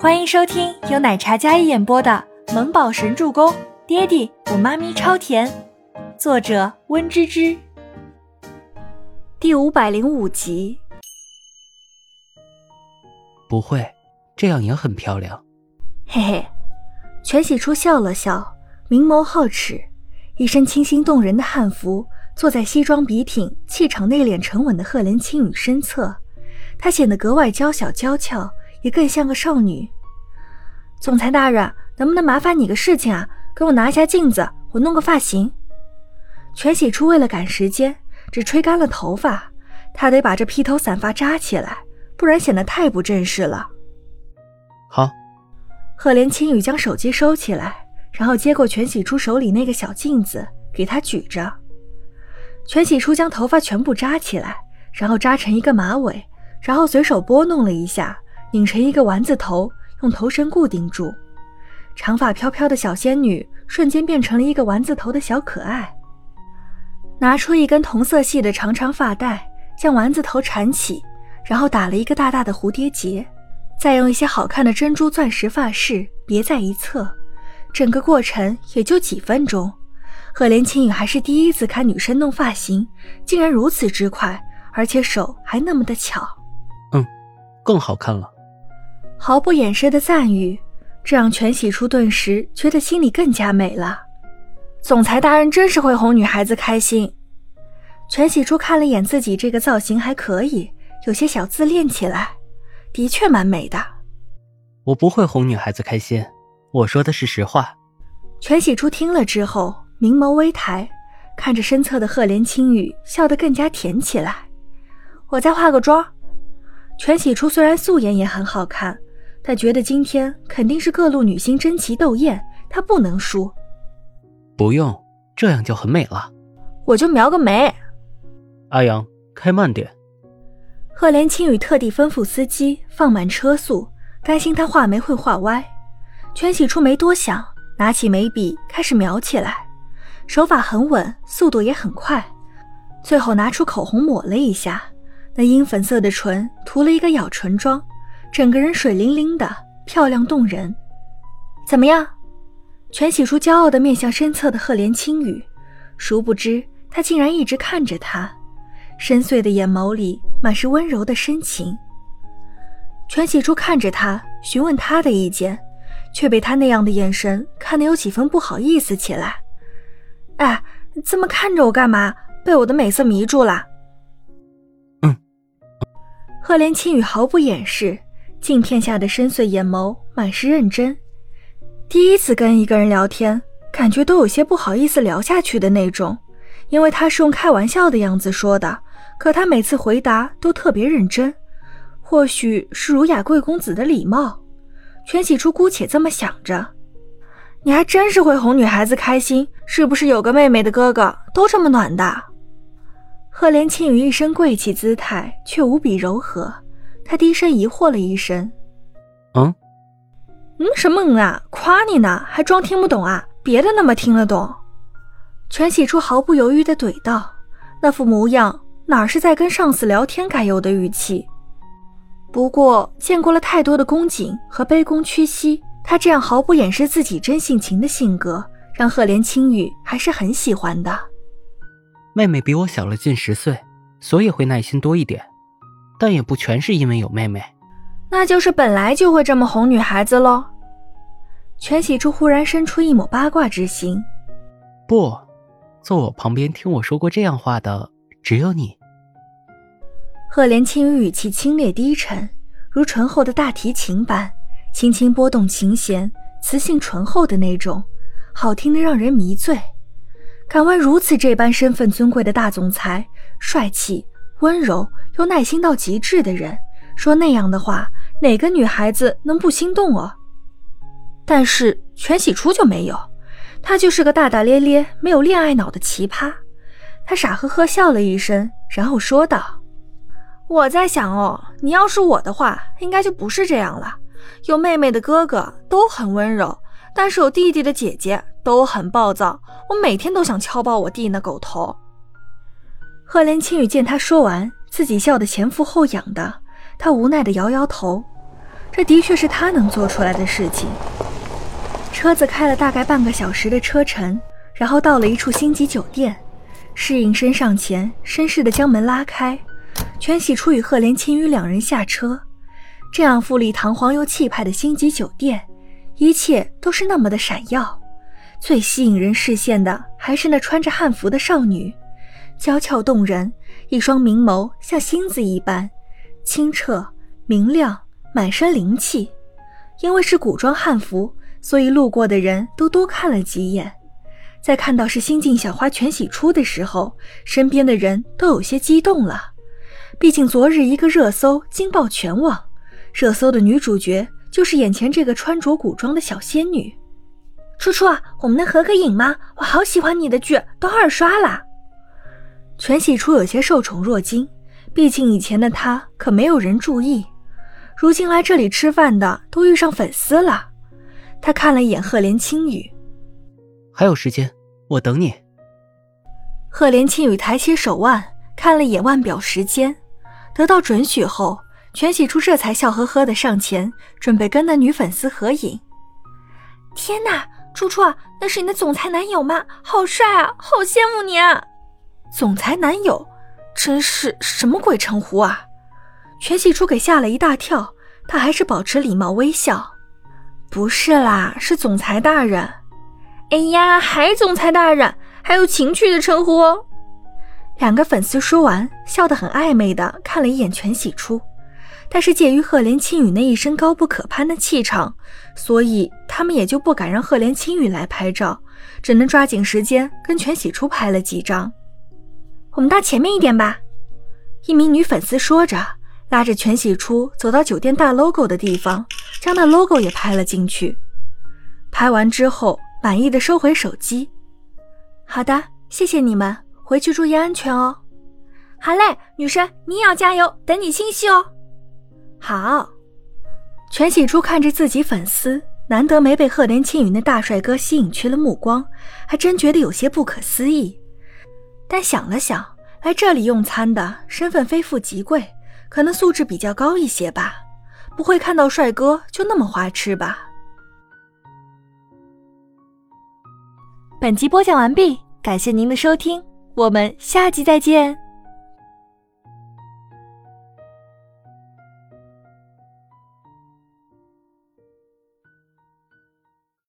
欢迎收听由奶茶嘉一演播的《萌宝神助攻》，爹地我妈咪超甜，作者温芝芝。第五百零五集。不会，这样也很漂亮。嘿嘿，全喜初笑了笑，明眸皓齿，一身清新动人的汉服，坐在西装笔挺、气场内敛沉稳的赫连青羽身侧，她显得格外娇小娇俏。也更像个少女。总裁大人，能不能麻烦你个事情啊？给我拿一下镜子，我弄个发型。全喜初为了赶时间，只吹干了头发，他得把这披头散发扎起来，不然显得太不正式了。好。赫连青羽将手机收起来，然后接过全喜初手里那个小镜子，给他举着。全喜初将头发全部扎起来，然后扎成一个马尾，然后随手拨弄了一下。拧成一个丸子头，用头绳固定住，长发飘飘的小仙女瞬间变成了一个丸子头的小可爱。拿出一根同色系的长长发带，将丸子头缠起，然后打了一个大大的蝴蝶结，再用一些好看的珍珠钻石发饰别在一侧。整个过程也就几分钟。赫连青羽还是第一次看女生弄发型，竟然如此之快，而且手还那么的巧。嗯，更好看了。毫不掩饰的赞誉，这让全喜初顿时觉得心里更加美了。总裁大人真是会哄女孩子开心。全喜初看了眼自己这个造型还可以，有些小自恋起来，的确蛮美的。我不会哄女孩子开心，我说的是实话。全喜初听了之后，明眸微抬，看着身侧的赫连青羽，笑得更加甜起来。我再化个妆。全喜初虽然素颜也很好看。他觉得今天肯定是各路女星争奇斗艳，他不能输。不用，这样就很美了。我就描个眉。阿阳，开慢点。赫连青雨特地吩咐司机放慢车速，担心他画眉会画歪。全喜初没多想，拿起眉笔开始描起来，手法很稳，速度也很快。最后拿出口红抹了一下，那樱粉色的唇涂了一个咬唇妆。整个人水灵灵的，漂亮动人。怎么样？全喜初骄傲的面向身侧的赫连青羽，殊不知他竟然一直看着他，深邃的眼眸里满是温柔的深情。全喜初看着他，询问他的意见，却被他那样的眼神看得有几分不好意思起来。哎，这么看着我干嘛？被我的美色迷住了？嗯。赫连青羽毫不掩饰。镜片下的深邃眼眸满是认真。第一次跟一个人聊天，感觉都有些不好意思聊下去的那种，因为他是用开玩笑的样子说的，可他每次回答都特别认真。或许是儒雅贵公子的礼貌，全喜初姑且这么想着。你还真是会哄女孩子开心，是不是有个妹妹的哥哥都这么暖的？赫连青羽一身贵气姿态，却无比柔和。他低声疑惑了一声：“嗯，嗯，什么嗯啊？夸你呢，还装听不懂啊？别的那么听得懂。”全喜初毫不犹豫地怼道：“那副模样哪是在跟上司聊天该有的语气？不过见过了太多的恭谨和卑躬屈膝，他这样毫不掩饰自己真性情的性格，让赫连青羽还是很喜欢的。妹妹比我小了近十岁，所以会耐心多一点。”但也不全是因为有妹妹，那就是本来就会这么哄女孩子喽。全喜初忽然生出一抹八卦之心。不，坐我旁边听我说过这样话的只有你。赫连青羽语气清冽低沉，如醇厚的大提琴般，轻轻拨动琴弦，磁性醇厚的那种，好听的让人迷醉。敢问如此这般身份尊贵的大总裁，帅气温柔。又耐心到极致的人，说那样的话，哪个女孩子能不心动哦？但是全喜初就没有，他就是个大大咧咧、没有恋爱脑的奇葩。他傻呵呵笑了一声，然后说道：“我在想哦，你要是我的话，应该就不是这样了。有妹妹的哥哥都很温柔，但是有弟弟的姐姐都很暴躁。我每天都想敲爆我弟那狗头。”赫连青羽见他说完。自己笑得前俯后仰的，他无奈的摇摇头。这的确是他能做出来的事情。车子开了大概半个小时的车程，然后到了一处星级酒店。侍应生上前，绅士的将门拉开，全喜初与赫连青羽两人下车。这样富丽堂皇又气派的星级酒店，一切都是那么的闪耀。最吸引人视线的还是那穿着汉服的少女，娇俏动人，一双明眸像星子一般清澈明亮，满身灵气。因为是古装汉服，所以路过的人都多看了几眼。在看到是新晋小花全喜初的时候，身边的人都有些激动了。毕竟昨日一个热搜惊爆全网，热搜的女主角就是眼前这个穿着古装的小仙女。初初啊，我们能合个影吗？我好喜欢你的剧，都二刷了。全喜初有些受宠若惊，毕竟以前的他可没有人注意，如今来这里吃饭的都遇上粉丝了。他看了一眼赫连青羽。还有时间，我等你。赫连青羽抬起手腕，看了一眼腕表时间，得到准许后，全喜初这才笑呵呵的上前，准备跟那女粉丝合影。天哪，初初，那是你的总裁男友吗？好帅啊，好羡慕你啊！总裁男友，真是什么鬼称呼啊？全喜初给吓了一大跳，他还是保持礼貌微笑。不是啦，是总裁大人。哎呀，还总裁大人，还有情趣的称呼哦。两个粉丝说完，笑得很暧昧的看了一眼全喜初，但是介于赫连青羽那一身高不可攀的气场，所以他们也就不敢让赫连青羽来拍照，只能抓紧时间跟全喜初拍了几张。我们到前面一点吧。一名女粉丝说着，拉着全喜初走到酒店大 logo 的地方，将那 logo 也拍了进去。拍完之后。满意的收回手机。好的，谢谢你们，回去注意安全哦。好嘞，女神，你也要加油，等你信息哦。好。全喜初看着自己粉丝，难得没被赫连青羽那大帅哥吸引去了目光，还真觉得有些不可思议。但想了想，来这里用餐的身份非富即贵，可能素质比较高一些吧，不会看到帅哥就那么花痴吧。本集播讲完毕，感谢您的收听，我们下集再见。